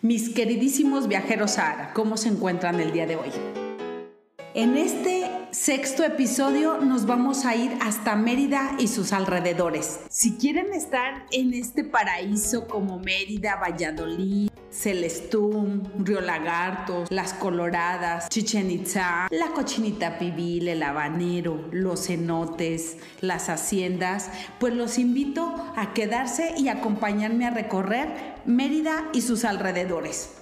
Mis queridísimos viajeros Sahara, ¿cómo se encuentran el día de hoy? En este sexto episodio nos vamos a ir hasta Mérida y sus alrededores. Si quieren estar en este paraíso como Mérida, Valladolid, Celestún, Río Lagartos, Las Coloradas, Chichen Itza, la Cochinita Pibil, el Habanero, los cenotes, las haciendas, pues los invito a quedarse y acompañarme a recorrer Mérida y sus alrededores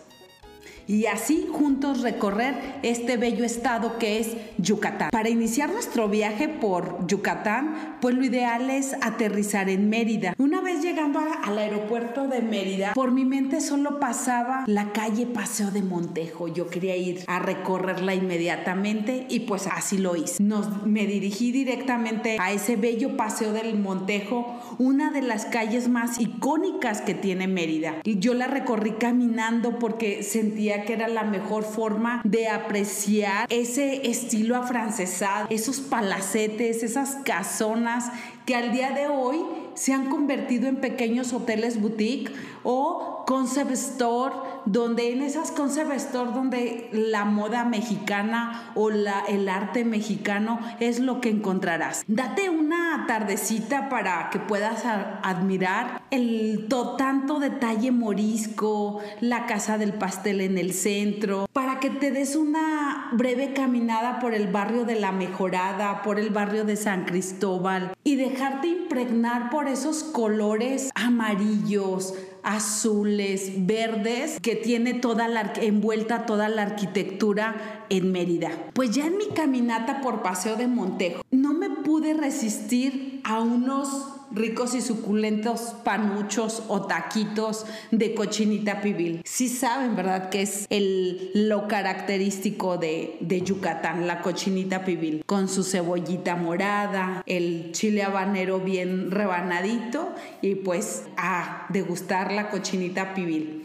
y así juntos recorrer este bello estado que es Yucatán. Para iniciar nuestro viaje por Yucatán, pues lo ideal es aterrizar en Mérida. Una vez llegando al aeropuerto de Mérida, por mi mente solo pasaba la calle Paseo de Montejo. Yo quería ir a recorrerla inmediatamente y pues así lo hice. Me dirigí directamente a ese bello Paseo del Montejo, una de las calles más icónicas que tiene Mérida. Y yo la recorrí caminando porque sentía que era la mejor forma de apreciar ese estilo afrancesado, esos palacetes, esas casonas que al día de hoy se han convertido en pequeños hoteles boutique o concept store, donde en esas concept store donde la moda mexicana o la, el arte mexicano es lo que encontrarás. Date una tardecita para que puedas admirar el tanto detalle morisco, la casa del pastel en el centro, para que te des una breve caminada por el barrio de La Mejorada, por el barrio de San Cristóbal y dejarte impregnar por esos colores amarillos, azules, verdes que tiene toda la envuelta toda la arquitectura en Mérida. Pues ya en mi caminata por Paseo de Montejo no me pude resistir a unos ricos y suculentos panuchos o taquitos de cochinita pibil. Sí saben, ¿verdad? Que es lo característico de Yucatán, la cochinita pibil, con su cebollita morada, el chile habanero bien rebanadito y pues a degustar la cochinita pibil.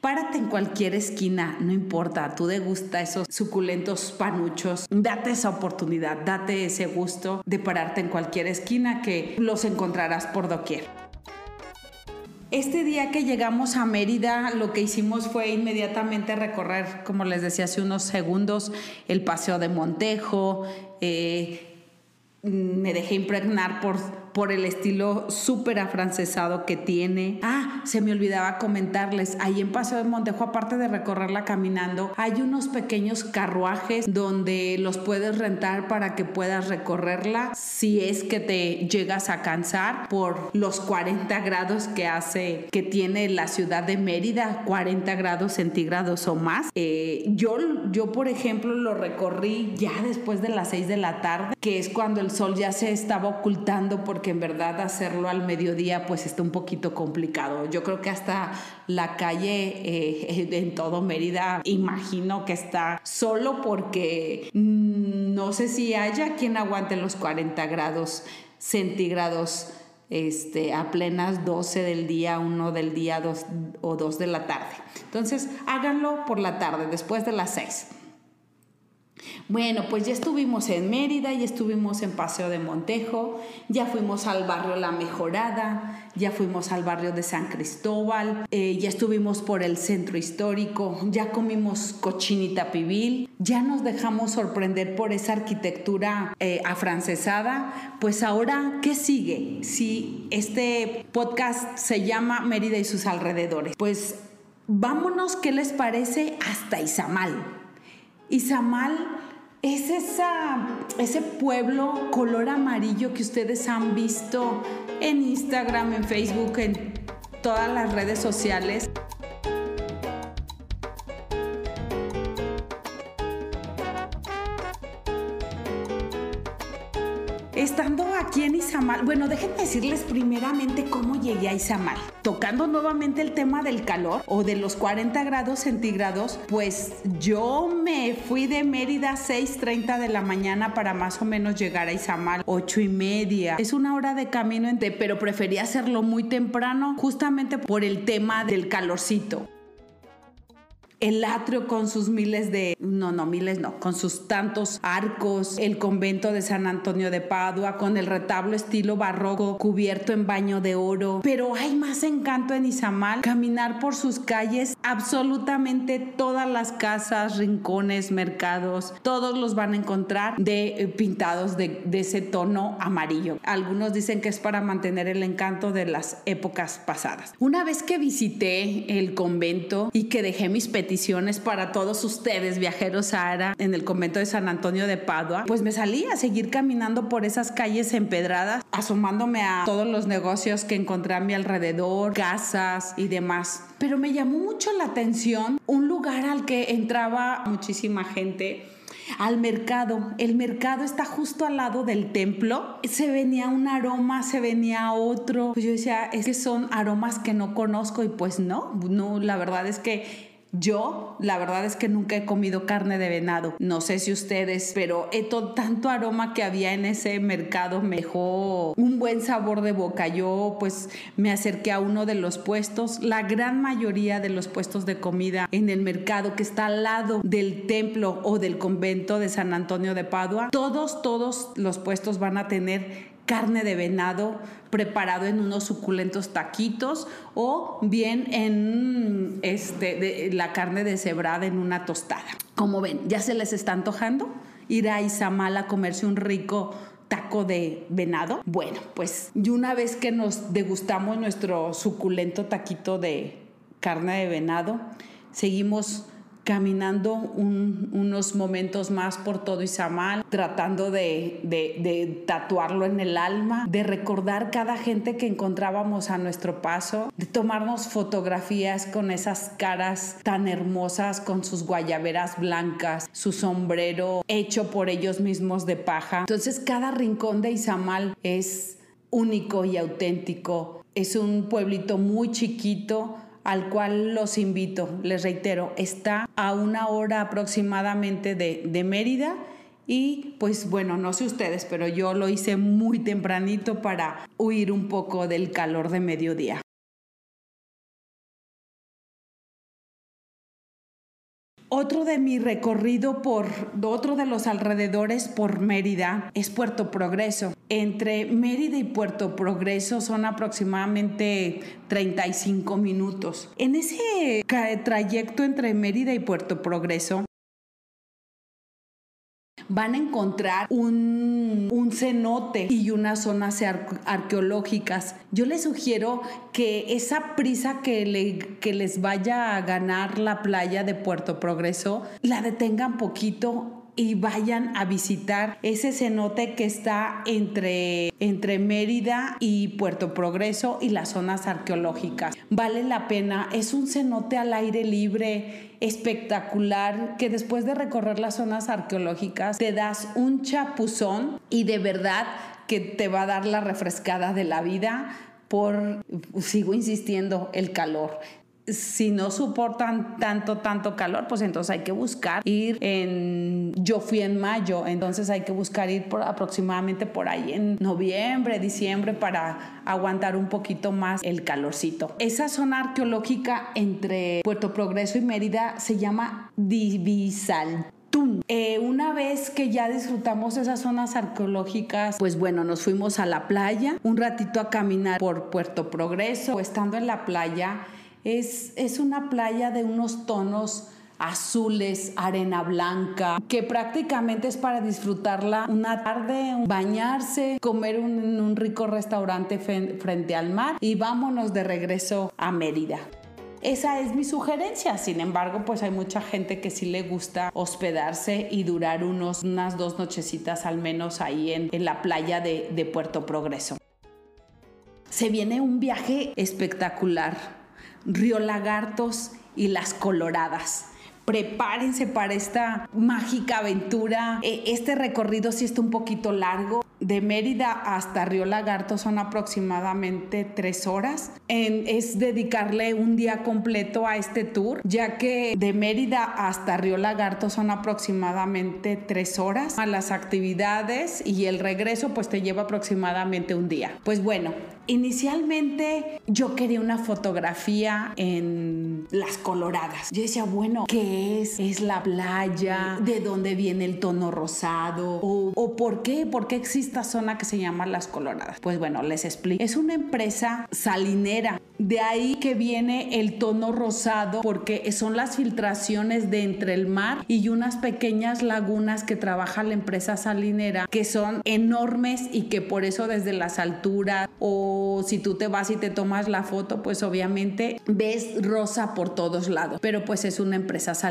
Párate en cualquier esquina, no importa, tú degusta esos suculentos panuchos, date esa oportunidad, date ese gusto de pararte en cualquier esquina que los encontrarás por doquier. Este día que llegamos a Mérida, lo que hicimos fue inmediatamente recorrer, como les decía hace unos segundos, el Paseo de Montejo. Eh, me dejé impregnar por por el estilo súper afrancesado que tiene. Ah, se me olvidaba comentarles, ahí en Paseo de Montejo, aparte de recorrerla caminando, hay unos pequeños carruajes donde los puedes rentar para que puedas recorrerla si es que te llegas a cansar por los 40 grados que hace, que tiene la ciudad de Mérida, 40 grados centígrados o más. Eh, yo, yo, por ejemplo, lo recorrí ya después de las 6 de la tarde, que es cuando el sol ya se estaba ocultando porque en verdad hacerlo al mediodía pues está un poquito complicado. Yo creo que hasta la calle eh, en todo Mérida imagino que está solo porque mm, no sé si haya quien aguante los 40 grados centígrados este, a plenas 12 del día, 1 del día 2 o 2 de la tarde. Entonces háganlo por la tarde, después de las 6. Bueno, pues ya estuvimos en Mérida, ya estuvimos en Paseo de Montejo, ya fuimos al barrio La Mejorada, ya fuimos al barrio de San Cristóbal, eh, ya estuvimos por el centro histórico, ya comimos cochinita pibil, ya nos dejamos sorprender por esa arquitectura eh, afrancesada. Pues ahora, ¿qué sigue? Si este podcast se llama Mérida y sus alrededores, pues vámonos, ¿qué les parece? Hasta Izamal. Izamal es esa, ese pueblo color amarillo que ustedes han visto en Instagram, en Facebook, en todas las redes sociales. Bueno, déjenme decirles primeramente cómo llegué a Izamal. Tocando nuevamente el tema del calor o de los 40 grados centígrados, pues yo me fui de Mérida a 6.30 de la mañana para más o menos llegar a Izamal 8 y media. Es una hora de camino, pero preferí hacerlo muy temprano justamente por el tema del calorcito. El atrio con sus miles de, no, no, miles no, con sus tantos arcos, el convento de San Antonio de Padua, con el retablo estilo barroco cubierto en baño de oro. Pero hay más encanto en Izamal, caminar por sus calles, absolutamente todas las casas, rincones, mercados, todos los van a encontrar de eh, pintados de, de ese tono amarillo. Algunos dicen que es para mantener el encanto de las épocas pasadas. Una vez que visité el convento y que dejé mis peticiones, para todos ustedes, viajeros Sahara, en el convento de San Antonio de Padua, pues me salí a seguir caminando por esas calles empedradas, asomándome a todos los negocios que encontré a mi alrededor, casas y demás. Pero me llamó mucho la atención un lugar al que entraba muchísima gente al mercado. El mercado está justo al lado del templo. Se venía un aroma, se venía otro. Pues yo decía, es que son aromas que no conozco y pues no, no, la verdad es que yo, la verdad es que nunca he comido carne de venado. No sé si ustedes, pero esto, tanto aroma que había en ese mercado me dejó un buen sabor de boca. Yo, pues, me acerqué a uno de los puestos. La gran mayoría de los puestos de comida en el mercado que está al lado del templo o del convento de San Antonio de Padua, todos, todos los puestos van a tener carne de venado preparado en unos suculentos taquitos o bien en este, la carne deshebrada en una tostada. Como ven, ya se les está antojando ir a Izamal a comerse un rico taco de venado. Bueno, pues y una vez que nos degustamos nuestro suculento taquito de carne de venado, seguimos caminando unos momentos más por todo Izamal, tratando de, de, tatuarlo en el alma, de recordar cada gente que encontrábamos a nuestro paso, de tomarnos fotografías con esas caras tan hermosas, con sus guayaberas blancas, su sombrero hecho por ellos mismos de paja. Entonces cada rincón de Izamal es único y auténtico. Es un pueblito muy chiquito, al cual los invito, les reitero, está a una hora aproximadamente de, de Mérida. Y pues bueno, no sé ustedes, pero yo lo hice muy tempranito para huir un poco del calor de mediodía. Otro de mi recorrido por otro de los alrededores por Mérida es Puerto Progreso. Entre Mérida y Puerto Progreso son aproximadamente 35 minutos. En ese trayecto entre Mérida y Puerto Progreso van a encontrar un, cenote y unas zonas arqueológicas. Yo les sugiero que esa prisa que, que les vaya a ganar la playa de Puerto Progreso, la detengan poquito y vayan a visitar ese cenote que está entre, entre Mérida y Puerto Progreso y las zonas arqueológicas. Vale la pena, es un cenote al aire libre espectacular que después de recorrer las zonas arqueológicas te das un chapuzón y de verdad que te va a dar la refrescada de la vida por, sigo insistiendo, el calor si no soportan tanto, tanto calor, pues entonces hay que buscar ir en, yo fui en mayo, entonces hay que buscar ir por aproximadamente por ahí en noviembre, diciembre para aguantar un poquito más el calorcito. Esa zona arqueológica entre Puerto Progreso y Mérida se llama Divisal. Eh, una vez que ya disfrutamos esas zonas arqueológicas, pues bueno, nos fuimos a la playa, un ratito a caminar por Puerto Progreso. Estando en la playa, es, una playa de unos tonos azules, arena blanca, que prácticamente es para disfrutarla una tarde, bañarse, comer en un rico restaurante frente al mar y vámonos de regreso a Mérida. Esa es mi sugerencia. Sin embargo, pues hay mucha gente que sí le gusta hospedarse y durar unos, unas dos nochecitas al menos ahí en, la playa de, de Puerto Progreso. Se viene un viaje espectacular Río Lagartos y Las Coloradas. Prepárense para esta mágica aventura. E, este recorrido sí está un poquito largo. de Mérida hasta Río Lagarto son aproximadamente tres horas. es dedicarle un día completo a este tour, ya que de Mérida hasta Río Lagarto son aproximadamente tres horas. A las actividades y el regreso pues te lleva aproximadamente un día. Pues bueno, Inicialmente yo quería una fotografía en las coloradas. Yo decía, bueno, ¿qué es? ¿Es la playa? ¿De dónde viene el tono rosado? ¿O, por qué? ¿Por qué existe esta zona que se llama las coloradas? Pues bueno, les explico. Es una empresa salinera. De ahí que viene el tono rosado porque son las filtraciones de entre el mar y unas pequeñas lagunas que trabaja la empresa salinera que son enormes y que por eso desde las alturas o si tú te vas y te tomas la foto, pues obviamente ves rosa por todos lados, pero pues es una empresa salinera.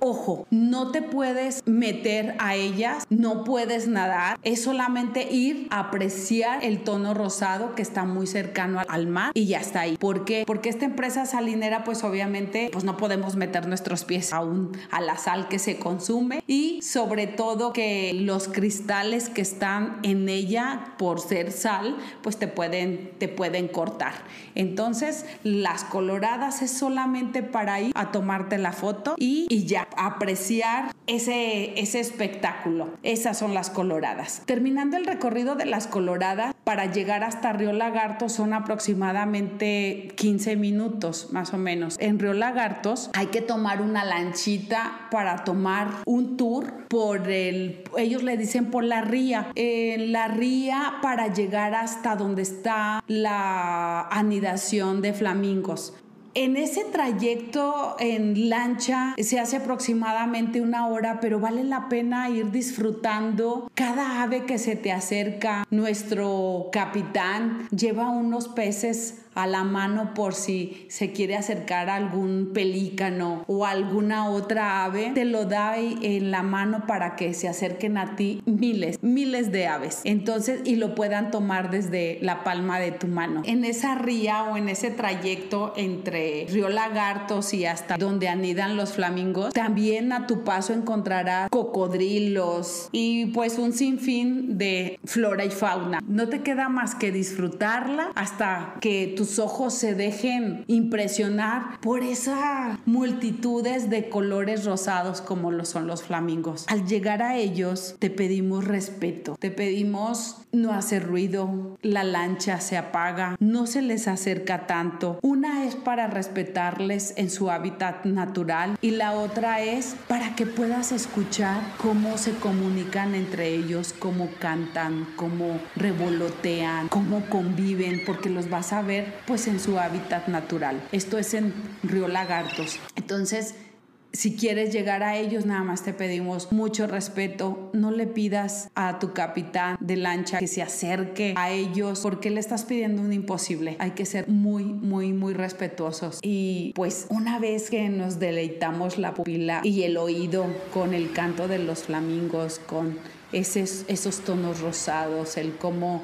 Ojo, no te puedes meter a ellas, no puedes nadar, es solamente ir a apreciar el tono rosado que está muy cercano al mar y ya está ahí. ¿Por qué? Porque esta empresa salinera pues obviamente pues no podemos meter nuestros pies aún a la sal que se consume y sobre todo que los cristales que están en ella por ser sal pues te pueden te pueden cortar. Entonces, las coloradas es solamente para ir a tomarte la foto y, ya, apreciar ese, ese espectáculo. Esas son las coloradas. Terminando el recorrido de las coloradas, para llegar hasta Río Lagartos son aproximadamente 15 minutos, más o menos. En Río Lagartos hay que tomar una lanchita para tomar un tour por el, ellos le dicen por la ría. En la ría para llegar hasta donde está la anidación de flamingos. En ese trayecto en lancha se hace aproximadamente una hora, pero vale la pena ir disfrutando cada ave que se te acerca. Nuestro capitán lleva unos peces a la mano por si se quiere acercar a algún pelícano o alguna otra ave, te lo da en la mano para que se acerquen a ti miles, miles de aves. Entonces, y lo puedan tomar desde la palma de tu mano. En esa ría o en ese trayecto entre Río Lagartos y hasta donde anidan los flamingos, también a tu paso encontrarás cocodrilos y pues un sinfín de flora y fauna. No te queda más que disfrutarla hasta que tus ojos se dejen impresionar por esas multitudes de colores rosados como lo son los flamingos. Al llegar a ellos, te pedimos respeto, te pedimos no hacer ruido, la lancha se apaga, no se les acerca tanto. Una es para respetarles en su hábitat natural y la otra es para que puedas escuchar cómo se comunican entre ellos, cómo cantan, cómo revolotean, cómo conviven, porque los vas a ver pues en su hábitat natural. Esto es en Río Lagartos. Entonces, si quieres llegar a ellos, nada más te pedimos mucho respeto. No le pidas a tu capitán de lancha que se acerque a ellos porque le estás pidiendo un imposible. Hay que ser muy, muy, muy respetuosos. Y pues una vez que nos deleitamos la pupila y el oído con el canto de los flamingos, con esos, esos tonos rosados, el cómo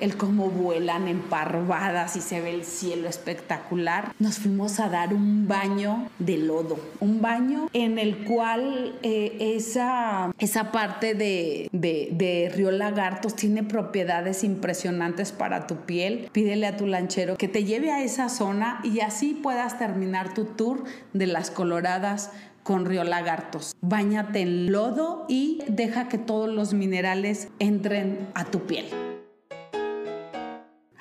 el cómo vuelan en parvadas y se ve el cielo espectacular, nos fuimos a dar un baño de lodo, un baño en el cual eh, esa, esa parte de, de, de Río Lagartos tiene propiedades impresionantes para tu piel. Pídele a tu lanchero que te lleve a esa zona y así puedas terminar tu tour de las coloradas con Río Lagartos. Báñate en lodo y deja que todos los minerales entren a tu piel.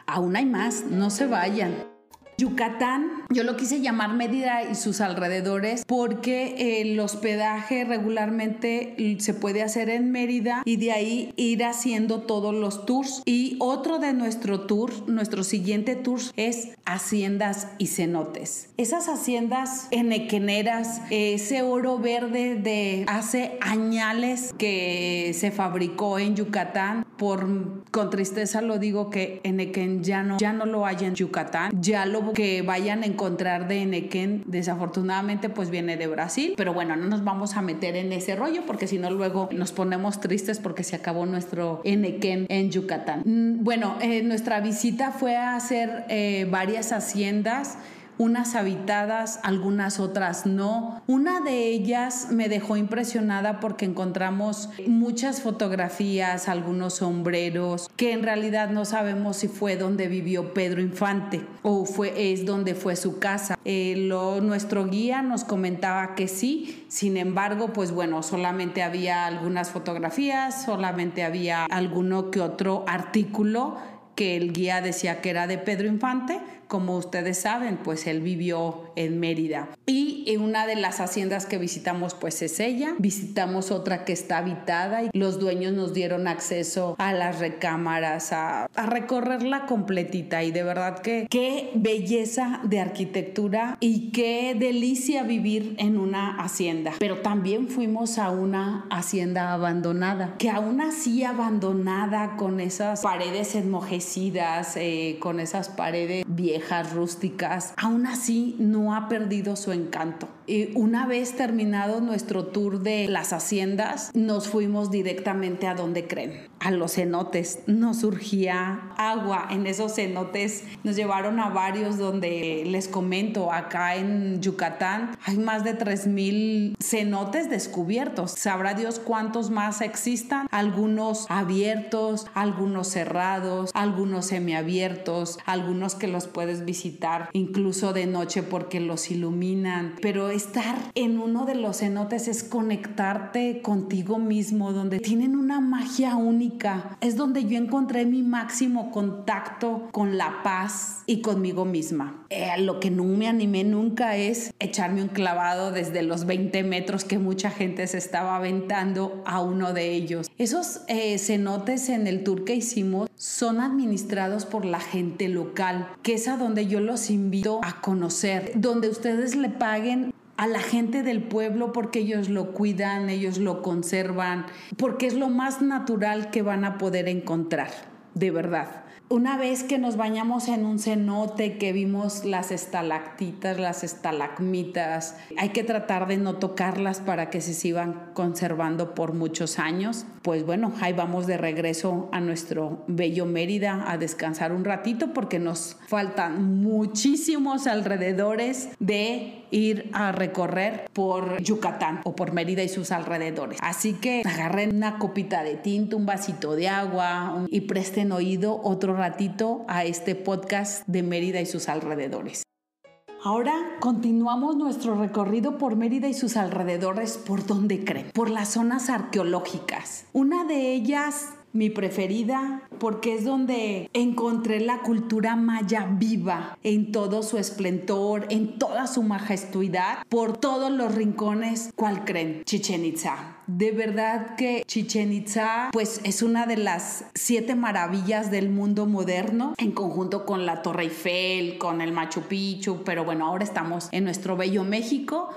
Aún hay más, no se vayan. Yucatán, yo lo quise llamar Mérida y sus alrededores porque el hospedaje regularmente se puede hacer en Mérida y de ahí ir haciendo todos los tours. Y otro de nuestro tour, nuestro siguiente tour es haciendas y cenotes. Esas haciendas enequeneras, ese oro verde de hace añales que se fabricó en Yucatán, por con tristeza lo digo que Enequén ya no, ya no lo hay en Yucatán, ya lo que vayan a encontrar de Enequén, desafortunadamente, pues viene de Brasil. Pero bueno, no nos vamos a meter en ese rollo porque si no, luego nos ponemos tristes porque se acabó nuestro Enequén en Yucatán. Mm, bueno, eh, nuestra visita fue a hacer eh, varias haciendas unas habitadas, algunas otras no. Una de ellas me dejó impresionada porque encontramos muchas fotografías, algunos sombreros, que en realidad no sabemos si fue donde vivió Pedro Infante o fue, es donde fue su casa. Eh, lo, nuestro guía nos comentaba que sí, sin embargo, pues bueno, solamente había algunas fotografías, solamente había alguno que otro artículo que el guía decía que era de Pedro Infante, como ustedes saben, pues él vivió en Mérida. Y en una de las haciendas que visitamos, pues es ella. Visitamos otra que está habitada y los dueños nos dieron acceso a las recámaras, a, a recorrerla completita. Y de verdad que qué belleza de arquitectura y qué delicia vivir en una hacienda. Pero también fuimos a una hacienda abandonada, que aún así abandonada con esas paredes enmojecidas, eh, con esas paredes viejas rústicas, aún así no ha perdido su encanto. Y una vez terminado nuestro tour de las haciendas, nos fuimos directamente a donde creen, a los cenotes. Nos surgía agua en esos cenotes. Nos llevaron a varios donde les comento, acá en Yucatán hay más de 3.000 cenotes descubiertos. Sabrá Dios cuántos más existan, algunos abiertos, algunos cerrados, algunos semiabiertos, algunos que los pueden visitar incluso de noche porque los iluminan. Pero estar en uno de los cenotes es conectarte contigo mismo, donde tienen una magia única. Es donde yo encontré mi máximo contacto con la paz y conmigo misma. Eh, lo que no me animé nunca es echarme un clavado desde los 20 metros que mucha gente se estaba aventando a uno de ellos. Esos eh, cenotes en el tour que hicimos son administrados por la gente local, que es a donde yo los invito a conocer, donde ustedes le paguen a la gente del pueblo porque ellos lo cuidan, ellos lo conservan, porque es lo más natural que van a poder encontrar, de verdad. Una vez que nos bañamos en un cenote, que vimos las estalactitas, las estalagmitas, hay que tratar de no tocarlas para que se sigan conservando por muchos años. Pues bueno, ahí vamos de regreso a nuestro bello Mérida a descansar un ratito porque nos faltan muchísimos alrededores de ir a recorrer por Yucatán o por Mérida y sus alrededores. Así que agarren una copita de tinta, un vasito de agua y presten oído otro ratito a este podcast de Mérida y sus alrededores. Ahora continuamos nuestro recorrido por Mérida y sus alrededores. ¿Por dónde creen? Por las zonas arqueológicas. Una de ellas mi preferida porque es donde encontré la cultura maya viva en todo su esplendor, en toda su majestuidad, por todos los rincones. ¿Cuál creen? Chichen Itza. De verdad que Chichen Itza pues es una de las siete maravillas del mundo moderno en conjunto con la Torre Eiffel, con el Machu Picchu, pero bueno, ahora estamos en nuestro bello México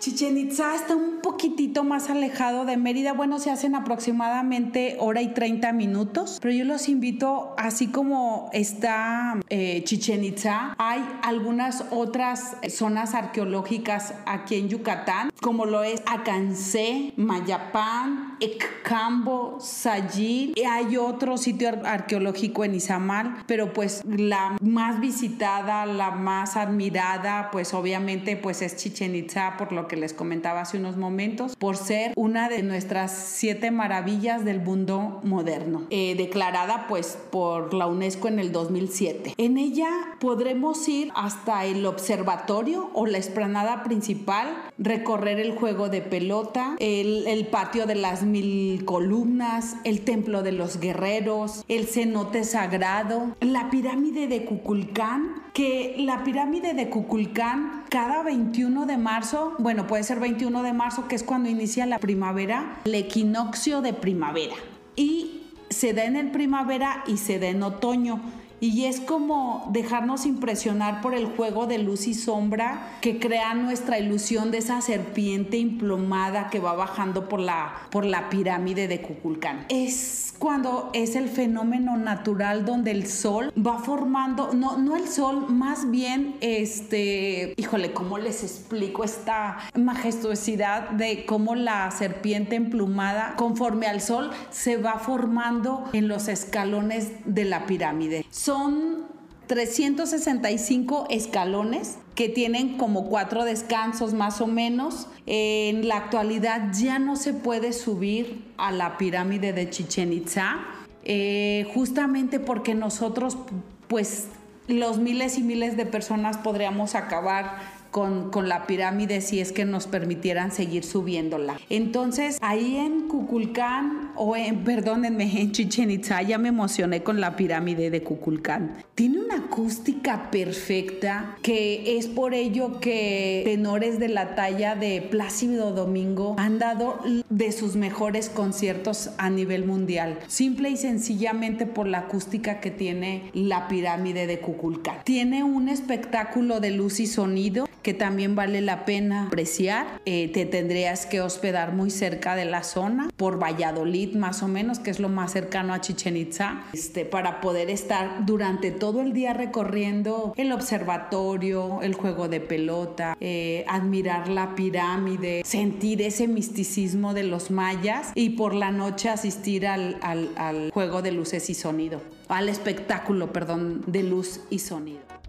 Chichen Itza está un poquitito más alejado de Mérida. Bueno, se hacen aproximadamente hora y 30 minutos, pero yo los invito, así como está eh, Chichen Itza, hay algunas otras zonas arqueológicas aquí en Yucatán, como lo es Acancé, Mayapán, Ecambo, Sayil. Hay otro sitio arqueológico en Izamal, pero pues la más visitada, la más admirada, pues obviamente pues es Chichen Itza, por lo que les comentaba hace unos momentos, por ser una de nuestras siete maravillas del mundo moderno, eh, declarada pues por la UNESCO en el 2007. En ella podremos ir hasta el observatorio o la explanada principal, recorrer el juego de pelota, el, el patio de las mil columnas, el templo de los guerreros, el cenote sagrado, la pirámide de Cuculcán, que la pirámide de Cuculcán cada 21 de marzo, bueno, puede ser 21 de marzo, que es cuando inicia la primavera, el equinoccio de primavera. Y se da en el primavera y se da en otoño. Y es como dejarnos impresionar por el juego de luz y sombra que crea nuestra ilusión de esa serpiente implomada que va bajando por la, por la pirámide de Cuculcán. Es cuando es el fenómeno natural donde el sol va formando, no, no el sol, más bien este, híjole, ¿cómo les explico esta majestuosidad de cómo la serpiente emplumada conforme al sol se va formando en los escalones de la pirámide? Son 365 escalones que tienen como cuatro descansos más o menos. En la actualidad ya no se puede subir a la pirámide de Chichen Itza, eh, justamente porque nosotros, pues los miles y miles de personas podríamos acabar con, la pirámide si es que nos permitieran seguir subiéndola. Entonces, ahí en Cuculcán, o en, perdónenme, en Chichen Itza, ya me emocioné con la pirámide de Cuculcán. Tiene una acústica perfecta, que es por ello que tenores de la talla de Plácido Domingo han dado de sus mejores conciertos a nivel mundial. Simple y sencillamente por la acústica que tiene la pirámide de Cuculcán. Tiene un espectáculo de luz y sonido que también vale la pena apreciar. Eh, te tendrías que hospedar muy cerca de la zona, por Valladolid más o menos, que es lo más cercano a Chichen Itza, este, para poder estar durante todo el día recorriendo el observatorio, el juego de pelota, eh, admirar la pirámide, sentir ese misticismo de los mayas y por la noche asistir al, al juego de luces y sonido, al espectáculo, perdón, de luz y sonido.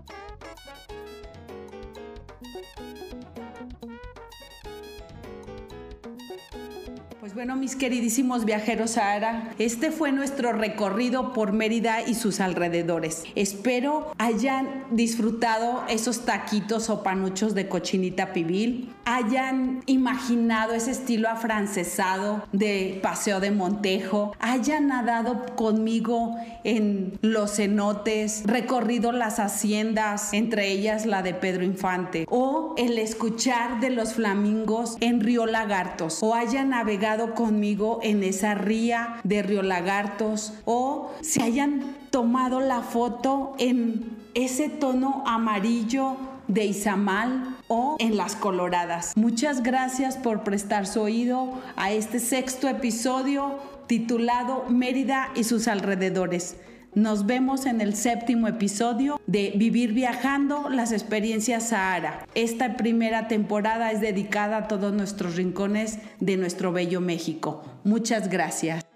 Pues bueno, mis queridísimos viajeros Sahara, este fue nuestro recorrido por Mérida y sus alrededores. Espero hayan disfrutado esos taquitos o panuchos de cochinita pibil, hayan imaginado ese estilo afrancesado de paseo de Montejo, hayan nadado conmigo en los cenotes, recorrido las haciendas, entre ellas la de Pedro Infante, o el escuchar de los flamingos en Río Lagartos, o hayan navegado conmigo en esa ría de Río Lagartos o se hayan tomado la foto en ese tono amarillo de Izamal o en Las Coloradas. Muchas gracias por prestar su oído a este sexto episodio titulado Mérida y sus alrededores. Nos vemos en el séptimo episodio de Vivir Viajando, las experiencias Sahara. Esta primera temporada es dedicada a todos nuestros rincones de nuestro bello México. Muchas gracias.